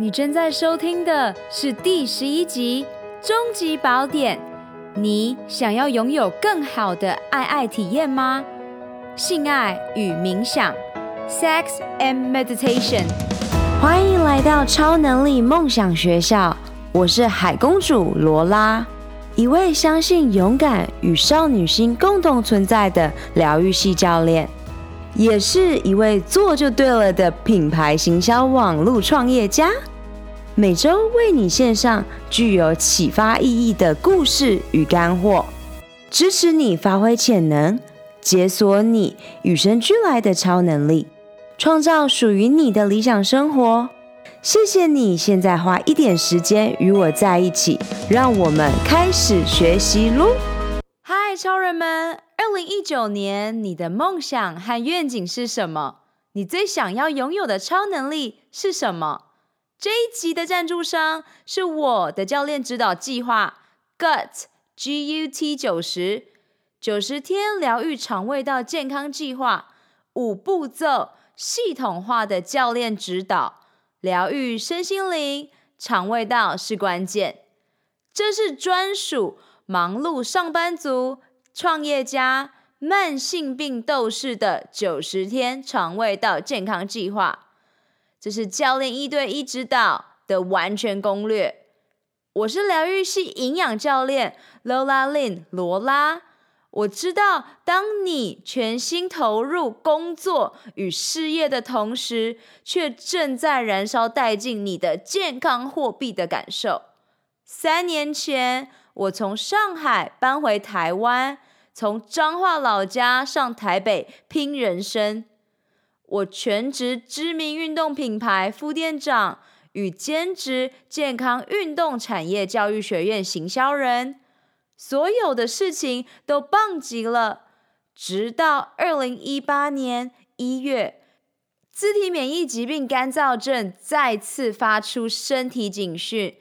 你正在收听的是第十一集《终极宝典》。你想要拥有更好的爱爱体验吗？性爱与冥想，Sex and Meditation。欢迎来到超能力梦想学校。我是海公主罗拉，一位相信勇敢与少女心共同存在的疗愈系教练。也是一位做就对了的品牌行销网络创业家，每周为你献上具有启发意义的故事与干货，支持你发挥潜能，解锁你与生俱来的超能力，创造属于你的理想生活。谢谢你现在花一点时间与我在一起，让我们开始学习喽！嗨，超人们！二零一九年，你的梦想和愿景是什么？你最想要拥有的超能力是什么？这一集的赞助商是我的教练指导计划 GUT G U T 九十九十天疗愈肠胃道健康计划，五步骤系统化的教练指导，疗愈身心灵，肠胃道是关键。这是专属忙碌上班族。创业家、慢性病斗士的九十天肠胃道健康计划，这是教练一对一指导的完全攻略。我是疗愈系营养教练 Lola Lin 罗拉。我知道，当你全心投入工作与事业的同时，却正在燃烧殆尽你的健康货币的感受。三年前，我从上海搬回台湾。从彰化老家上台北拼人生，我全职知名运动品牌副店长与兼职健康运动产业教育学院行销人，所有的事情都棒极了。直到二零一八年一月，自体免疫疾病干燥症再次发出身体警讯，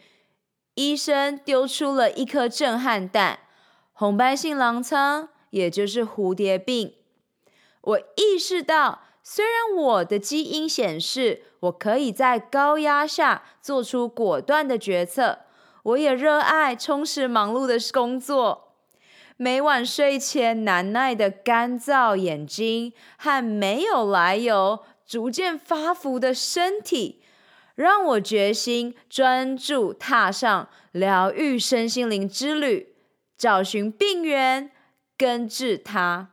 医生丢出了一颗震撼弹。红斑性狼疮，也就是蝴蝶病。我意识到，虽然我的基因显示我可以在高压下做出果断的决策，我也热爱充实忙碌的工作。每晚睡前难耐的干燥眼睛和没有来由、逐渐发福的身体，让我决心专注踏上疗愈身心灵之旅。找寻病源，根治它。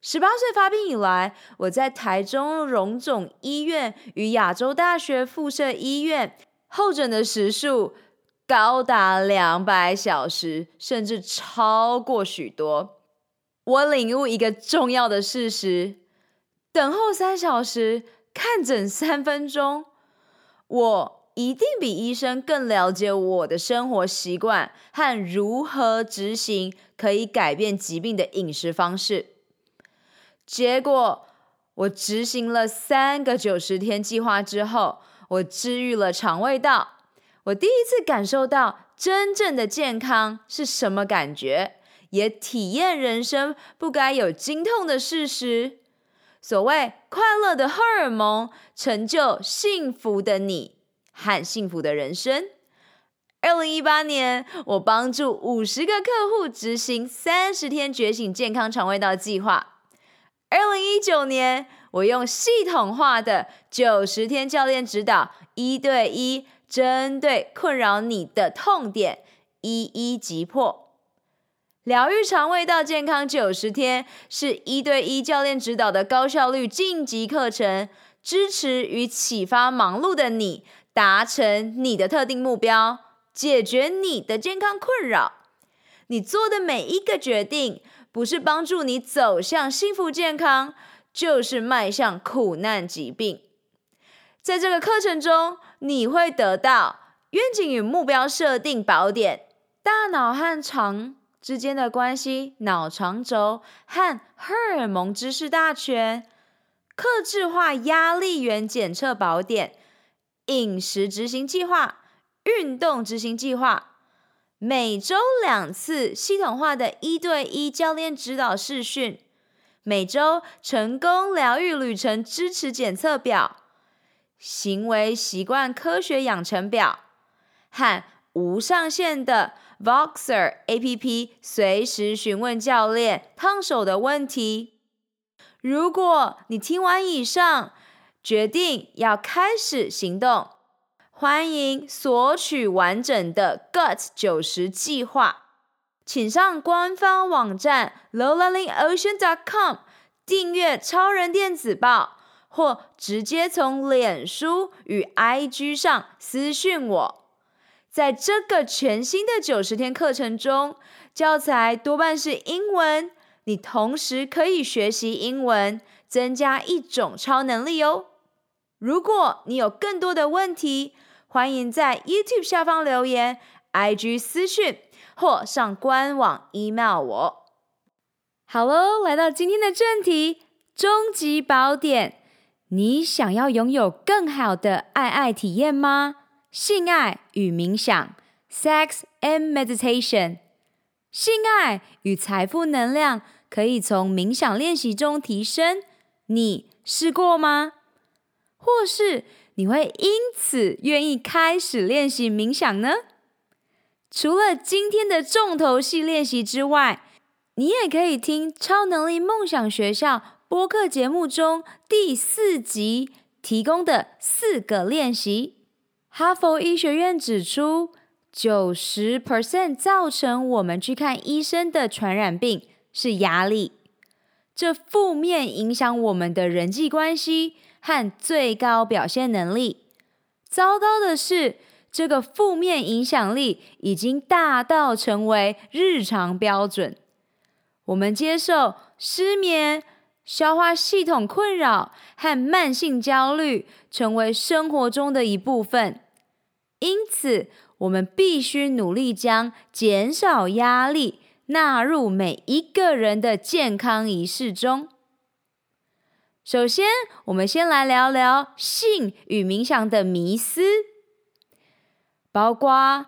十八岁发病以来，我在台中荣总医院与亚洲大学附设医院候诊的时数高达两百小时，甚至超过许多。我领悟一个重要的事实：等候三小时，看诊三分钟。我。一定比医生更了解我的生活习惯和如何执行可以改变疾病的饮食方式。结果，我执行了三个九十天计划之后，我治愈了肠胃道。我第一次感受到真正的健康是什么感觉，也体验人生不该有经痛的事实。所谓快乐的荷尔蒙，成就幸福的你。和幸福的人生。二零一八年，我帮助五十个客户执行三十天觉醒健康肠胃道计划。二零一九年，我用系统化的九十天教练指导，一对一针对困扰你的痛点一一击破。疗愈肠胃道健康九十天是一对一教练指导的高效率晋级课程，支持与启发忙碌的你。达成你的特定目标，解决你的健康困扰。你做的每一个决定，不是帮助你走向幸福健康，就是迈向苦难疾病。在这个课程中，你会得到愿景与目标设定宝典、大脑和肠之间的关系、脑肠轴和荷尔蒙知识大全、克制化压力源检测宝典。饮食执行计划、运动执行计划，每周两次系统化的一对一教练指导视讯，每周成功疗愈旅程支持检测表，行为习惯科学养成表和无上限的 Voxer APP，随时询问教练烫手的问题。如果你听完以上，决定要开始行动，欢迎索取完整的 GUT 九十计划，请上官方网站 lowlearningocean.com 订阅超人电子报。或直接从脸书与 IG 上私讯我。在这个全新的九十天课程中，教材多半是英文，你同时可以学习英文，增加一种超能力哦。如果你有更多的问题，欢迎在 YouTube 下方留言、IG 私讯或上官网 email 我。好喽，来到今天的正题，终极宝典。你想要拥有更好的爱爱体验吗？性爱与冥想，Sex and Meditation，性爱与财富能量可以从冥想练习中提升。你试过吗？或是你会因此愿意开始练习冥想呢？除了今天的重头戏练习之外，你也可以听超能力梦想学校。播客节目中第四集提供的四个练习，哈佛医学院指出，九十 percent 造成我们去看医生的传染病是压力，这负面影响我们的人际关系和最高表现能力。糟糕的是，这个负面影响力已经大到成为日常标准。我们接受失眠。消化系统困扰和慢性焦虑成为生活中的一部分，因此我们必须努力将减少压力纳入每一个人的健康仪式中。首先，我们先来聊聊性与冥想的迷思，包括：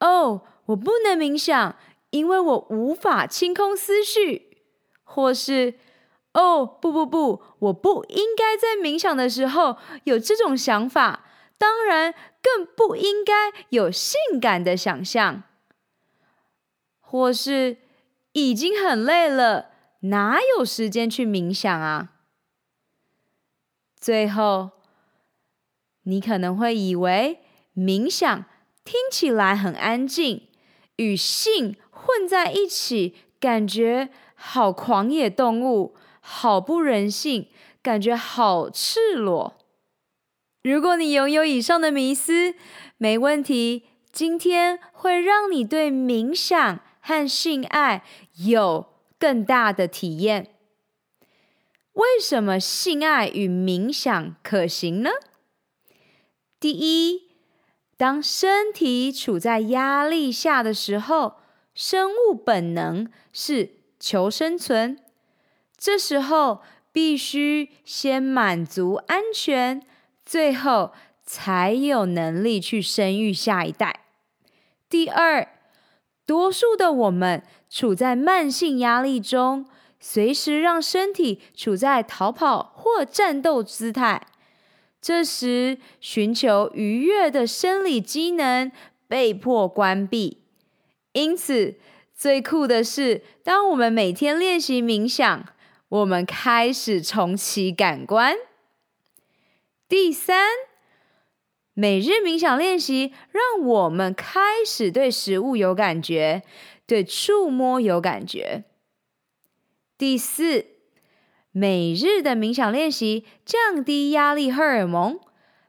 哦，我不能冥想，因为我无法清空思绪，或是。哦，不不不，我不应该在冥想的时候有这种想法，当然更不应该有性感的想象，或是已经很累了，哪有时间去冥想啊？最后，你可能会以为冥想听起来很安静，与性混在一起，感觉好狂野动物。好不人性，感觉好赤裸。如果你拥有以上的迷思，没问题。今天会让你对冥想和性爱有更大的体验。为什么性爱与冥想可行呢？第一，当身体处在压力下的时候，生物本能是求生存。这时候必须先满足安全，最后才有能力去生育下一代。第二，多数的我们处在慢性压力中，随时让身体处在逃跑或战斗姿态。这时，寻求愉悦的生理机能被迫关闭。因此，最酷的是，当我们每天练习冥想。我们开始重启感官。第三，每日冥想练习让我们开始对食物有感觉，对触摸有感觉。第四，每日的冥想练习降低压力荷尔蒙。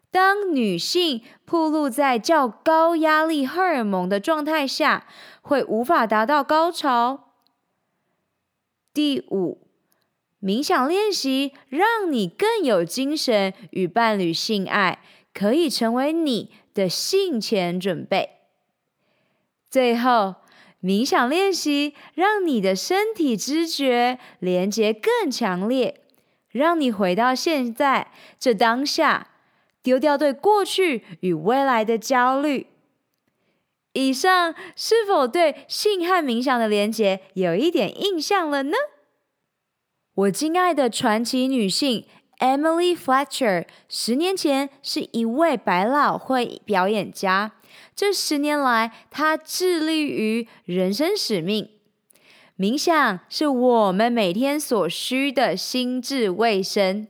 当女性暴露在较高压力荷尔蒙的状态下，会无法达到高潮。第五。冥想练习让你更有精神，与伴侣性爱可以成为你的性前准备。最后，冥想练习让你的身体知觉连接更强烈，让你回到现在这当下，丢掉对过去与未来的焦虑。以上是否对性和冥想的连接有一点印象了呢？我敬爱的传奇女性 Emily Fletcher 十年前是一位百老汇表演家。这十年来，他致力于人生使命。冥想是我们每天所需的心智卫生。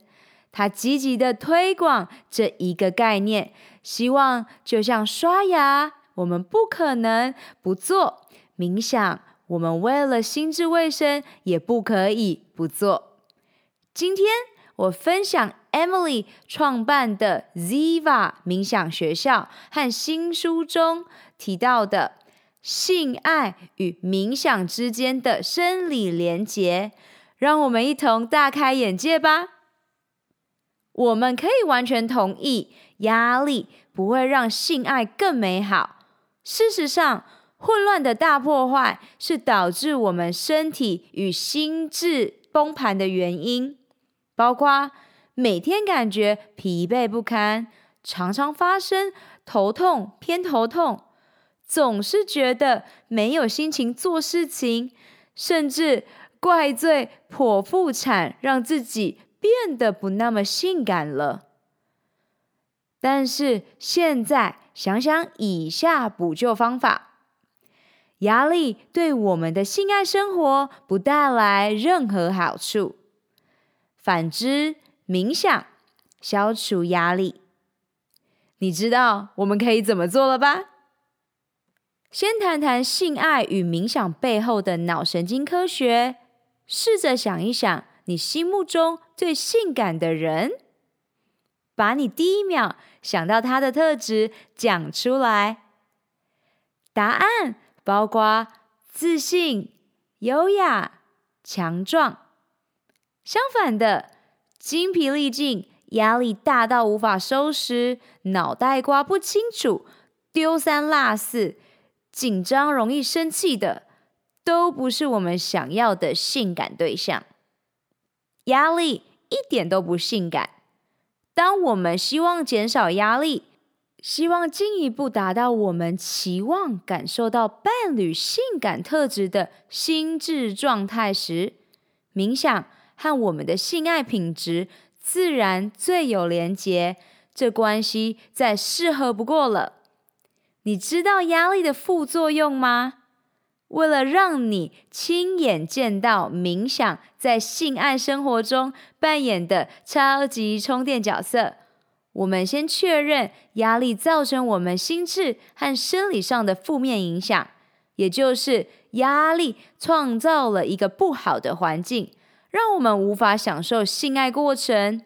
他积极地推广这一个概念，希望就像刷牙，我们不可能不做冥想，我们为了心智卫生也不可以不做。今天，我分享 Emily 创办的 Ziva 冥想学校和新书中提到的性爱与冥想之间的生理连结，让我们一同大开眼界吧。我们可以完全同意，压力不会让性爱更美好。事实上，混乱的大破坏是导致我们身体与心智崩盘的原因。包括每天感觉疲惫不堪，常常发生头痛、偏头痛，总是觉得没有心情做事情，甚至怪罪剖腹产让自己变得不那么性感了。但是现在想想以下补救方法：压力对我们的性爱生活不带来任何好处。反之，冥想消除压力。你知道我们可以怎么做了吧？先谈谈性爱与冥想背后的脑神经科学。试着想一想，你心目中最性感的人，把你第一秒想到他的特质讲出来。答案包括自信、优雅、强壮。相反的，精疲力尽、压力大到无法收拾、脑袋瓜不清楚、丢三落四、紧张容易生气的，都不是我们想要的性感对象。压力一点都不性感。当我们希望减少压力，希望进一步达到我们期望感受到伴侣性感特质的心智状态时，冥想。和我们的性爱品质自然最有连结，这关系再适合不过了。你知道压力的副作用吗？为了让你亲眼见到冥想在性爱生活中扮演的超级充电角色，我们先确认压力造成我们心智和生理上的负面影响，也就是压力创造了一个不好的环境。让我们无法享受性爱过程。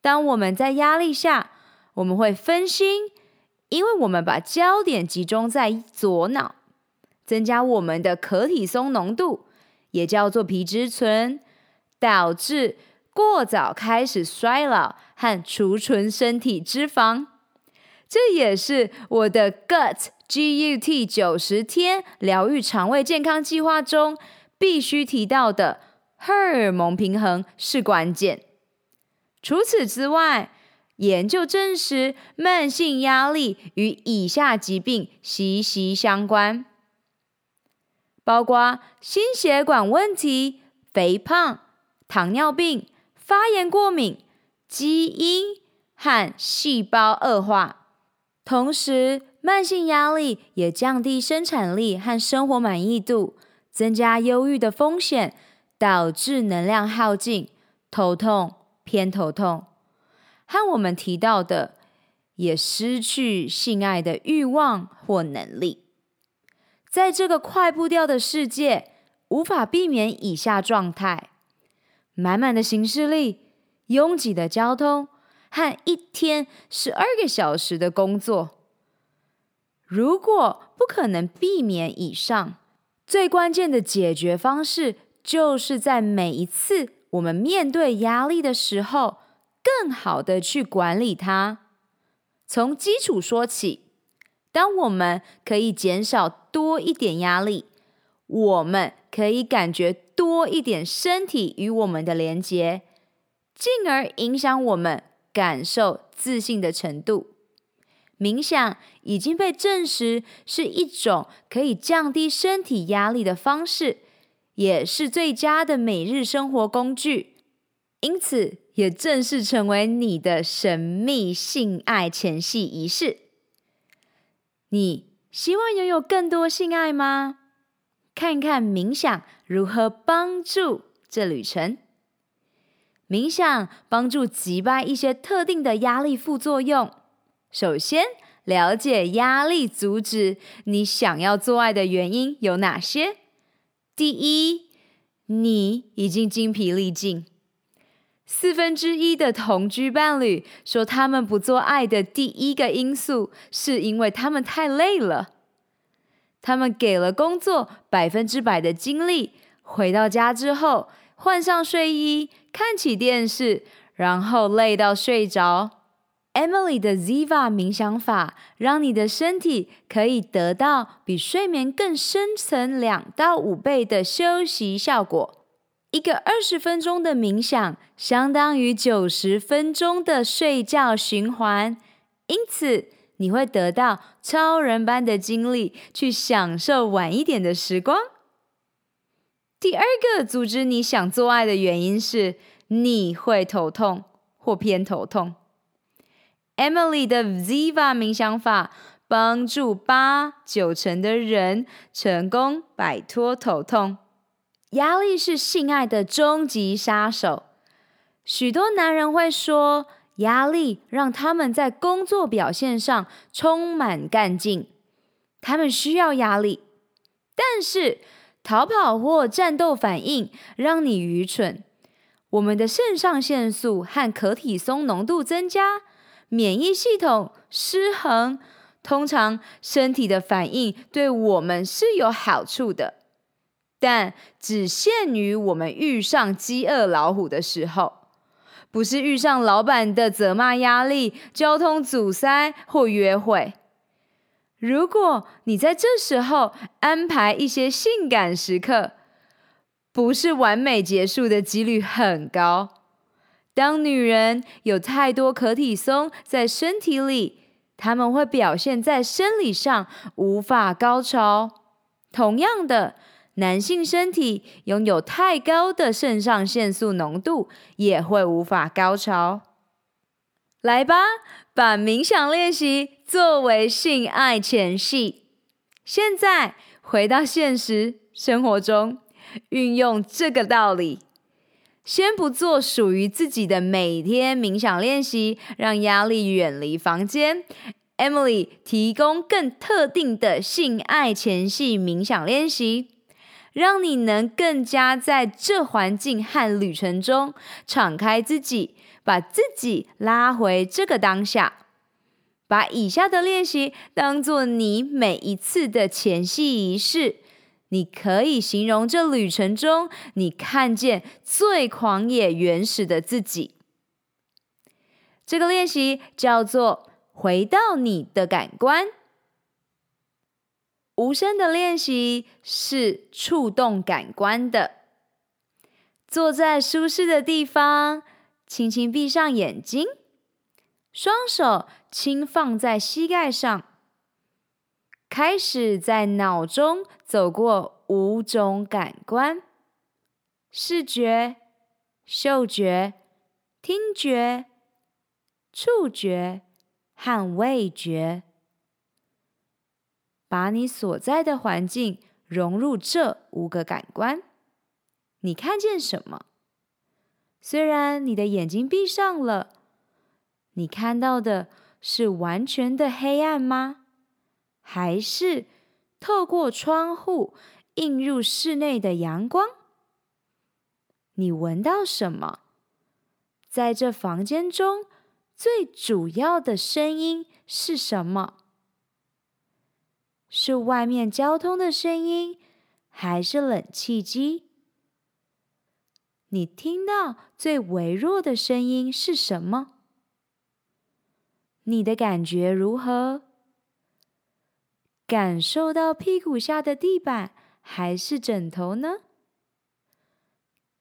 当我们在压力下，我们会分心，因为我们把焦点集中在左脑，增加我们的可体松浓度，也叫做皮质醇，导致过早开始衰老和储存身体脂肪。这也是我的 GUT G U T 九十天疗愈肠胃健康计划中必须提到的。荷尔蒙平衡是关键。除此之外，研究证实，慢性压力与以下疾病息息相关，包括心血管问题、肥胖、糖尿病、发炎、过敏、基因和细胞恶化。同时，慢性压力也降低生产力和生活满意度，增加忧郁的风险。导致能量耗尽、头痛、偏头痛，和我们提到的，也失去性爱的欲望或能力。在这个快步调的世界，无法避免以下状态：满满的行事历、拥挤的交通和一天十二个小时的工作。如果不可能避免以上，最关键的解决方式。就是在每一次我们面对压力的时候，更好的去管理它。从基础说起，当我们可以减少多一点压力，我们可以感觉多一点身体与我们的连接，进而影响我们感受自信的程度。冥想已经被证实是一种可以降低身体压力的方式。也是最佳的每日生活工具，因此也正式成为你的神秘性爱前戏仪式。你希望拥有更多性爱吗？看看冥想如何帮助这旅程。冥想帮助击败一些特定的压力副作用。首先，了解压力阻止你想要做爱的原因有哪些。第一，你已经精疲力尽。四分之一的同居伴侣说，他们不做爱的第一个因素是因为他们太累了。他们给了工作百分之百的精力，回到家之后换上睡衣，看起电视，然后累到睡着。Emily 的 Ziva 冥想法让你的身体可以得到比睡眠更深层两到五倍的休息效果。一个二十分钟的冥想，相当于九十分钟的睡觉循环，因此你会得到超人般的精力去享受晚一点的时光。第二个阻止你想做爱的原因是你会头痛或偏头痛。Emily 的 Ziva 冥想法帮助八九成的人成功摆脱头痛。压力是性爱的终极杀手。许多男人会说，压力让他们在工作表现上充满干劲，他们需要压力。但是，逃跑或战斗反应让你愚蠢。我们的肾上腺素和可体松浓度增加，免疫系统失衡。通常，身体的反应对我们是有好处的。但只限于我们遇上饥饿老虎的时候，不是遇上老板的责骂压力、交通阻塞或约会。如果你在这时候安排一些性感时刻，不是完美结束的几率很高。当女人有太多可体松在身体里，她们会表现在生理上无法高潮。同样的。男性身体拥有太高的肾上腺素浓度，也会无法高潮。来吧，把冥想练习作为性爱前戏。现在回到现实生活中，运用这个道理。先不做属于自己的每天冥想练习，让压力远离房间。Emily 提供更特定的性爱前戏冥想练习。让你能更加在这环境和旅程中敞开自己，把自己拉回这个当下。把以下的练习当做你每一次的前戏仪式。你可以形容这旅程中你看见最狂野、原始的自己。这个练习叫做“回到你的感官”。无声的练习是触动感官的。坐在舒适的地方，轻轻闭上眼睛，双手轻放在膝盖上，开始在脑中走过五种感官：视觉、嗅觉、听觉、触觉和味觉。把你所在的环境融入这五个感官，你看见什么？虽然你的眼睛闭上了，你看到的是完全的黑暗吗？还是透过窗户映入室内的阳光？你闻到什么？在这房间中，最主要的声音是什么？是外面交通的声音，还是冷气机？你听到最微弱的声音是什么？你的感觉如何？感受到屁股下的地板还是枕头呢？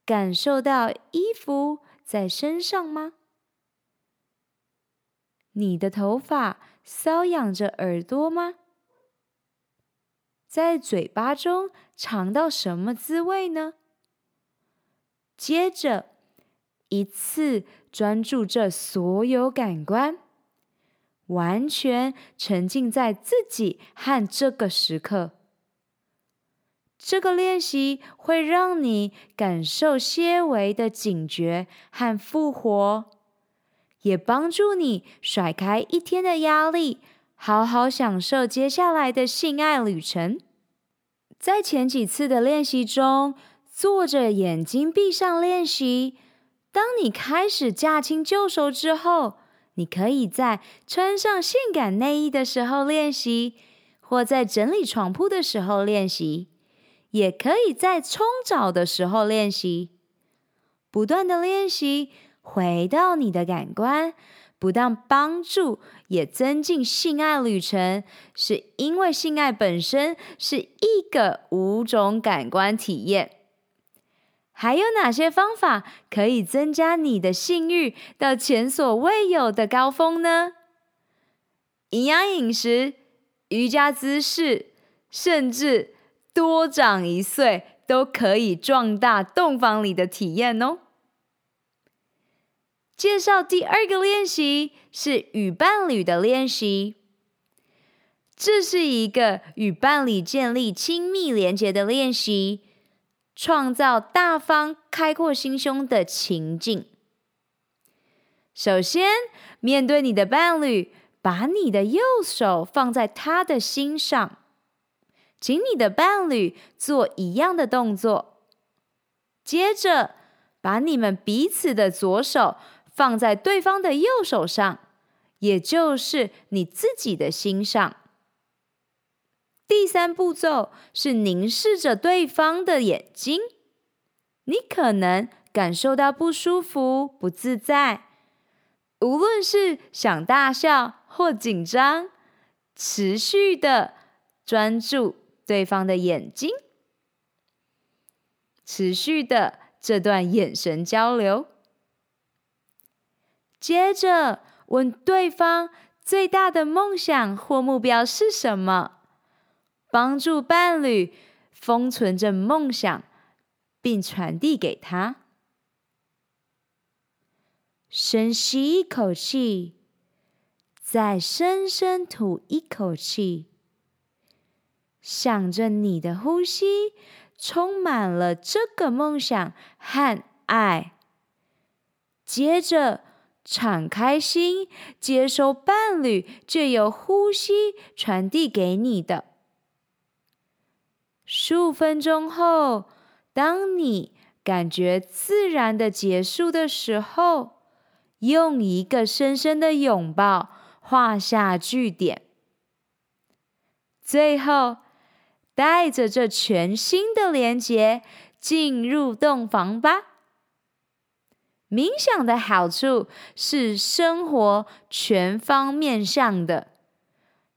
感受到衣服在身上吗？你的头发搔痒着耳朵吗？在嘴巴中尝到什么滋味呢？接着，一次专注这所有感官，完全沉浸在自己和这个时刻。这个练习会让你感受些微的警觉和复活，也帮助你甩开一天的压力，好好享受接下来的性爱旅程。在前几次的练习中，坐着眼睛闭上练习。当你开始驾轻就熟之后，你可以在穿上性感内衣的时候练习，或在整理床铺的时候练习，也可以在冲澡的时候练习。不断的练习，回到你的感官，不但帮助，也增进性爱旅程，是因为性爱本身是一个五种感官体验。还有哪些方法可以增加你的性欲到前所未有的高峰呢？营养饮食、瑜伽姿势，甚至多长一岁，都可以壮大洞房里的体验哦。介绍第二个练习是与伴侣的练习，这是一个与伴侣建立亲密连结的练习。创造大方、开阔心胸的情境。首先，面对你的伴侣，把你的右手放在他的心上，请你的伴侣做一样的动作。接着，把你们彼此的左手放在对方的右手上，也就是你自己的心上。第三步骤是凝视着对方的眼睛，你可能感受到不舒服、不自在，无论是想大笑或紧张，持续的专注对方的眼睛，持续的这段眼神交流，接着问对方最大的梦想或目标是什么。帮助伴侣封存着梦想，并传递给他。深吸一口气，再深深吐一口气，想着你的呼吸充满了这个梦想和爱。接着，敞开心，接收伴侣借由呼吸传递给你的。十五分钟后，当你感觉自然的结束的时候，用一个深深的拥抱画下句点。最后，带着这全新的连结进入洞房吧。冥想的好处是生活全方面向的，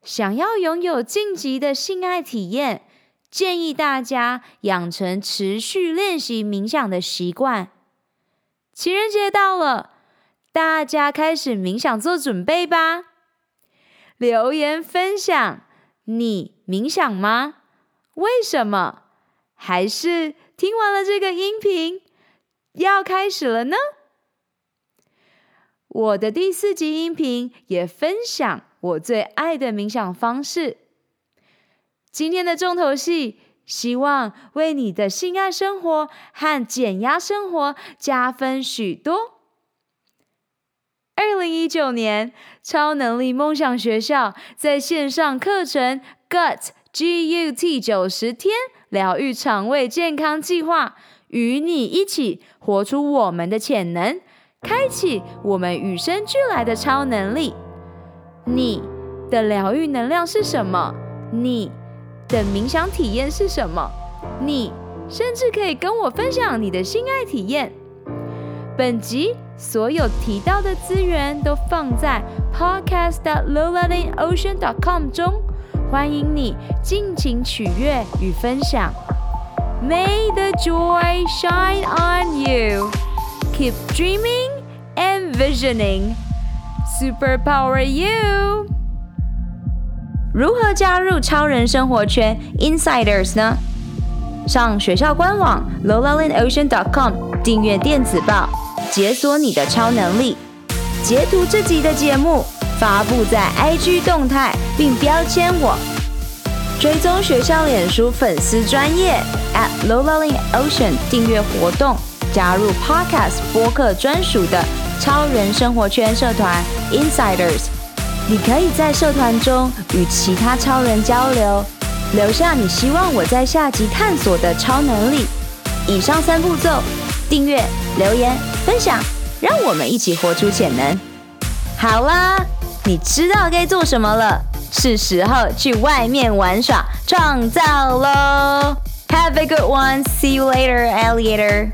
想要拥有晋级的性爱体验。建议大家养成持续练习冥想的习惯。情人节到了，大家开始冥想做准备吧。留言分享，你冥想吗？为什么？还是听完了这个音频，要开始了呢？我的第四集音频也分享我最爱的冥想方式。今天的重头戏，希望为你的性爱生活和减压生活加分许多。二零一九年，超能力梦想学校在线上课程 GUT G U T 九十天疗愈肠胃健康计划，与你一起活出我们的潜能，开启我们与生俱来的超能力。你的疗愈能量是什么？你的冥想体验是什么？你甚至可以跟我分享你的性爱体验。本集所有提到的资源都放在 podcast.lowlearningocean.com 中，欢迎你尽情取悦与分享。May the joy shine on you. Keep dreaming and visioning. Superpower you. 如何加入超人生活圈 Insiders 呢？上学校官网 lolalinocean.com 订阅电子报，解锁你的超能力。截图这集的节目，发布在 IG 动态，并标签我，追踪学校脸书粉丝专业 at lolalin ocean 订阅活动，加入 Podcast 播客专属的超人生活圈社团 Insiders。你可以在社团中与其他超人交流，留下你希望我在下集探索的超能力。以上三步骤：订阅、留言、分享，让我们一起活出潜能。好啦，你知道该做什么了，是时候去外面玩耍、创造喽！Have a good one. See you later, alligator.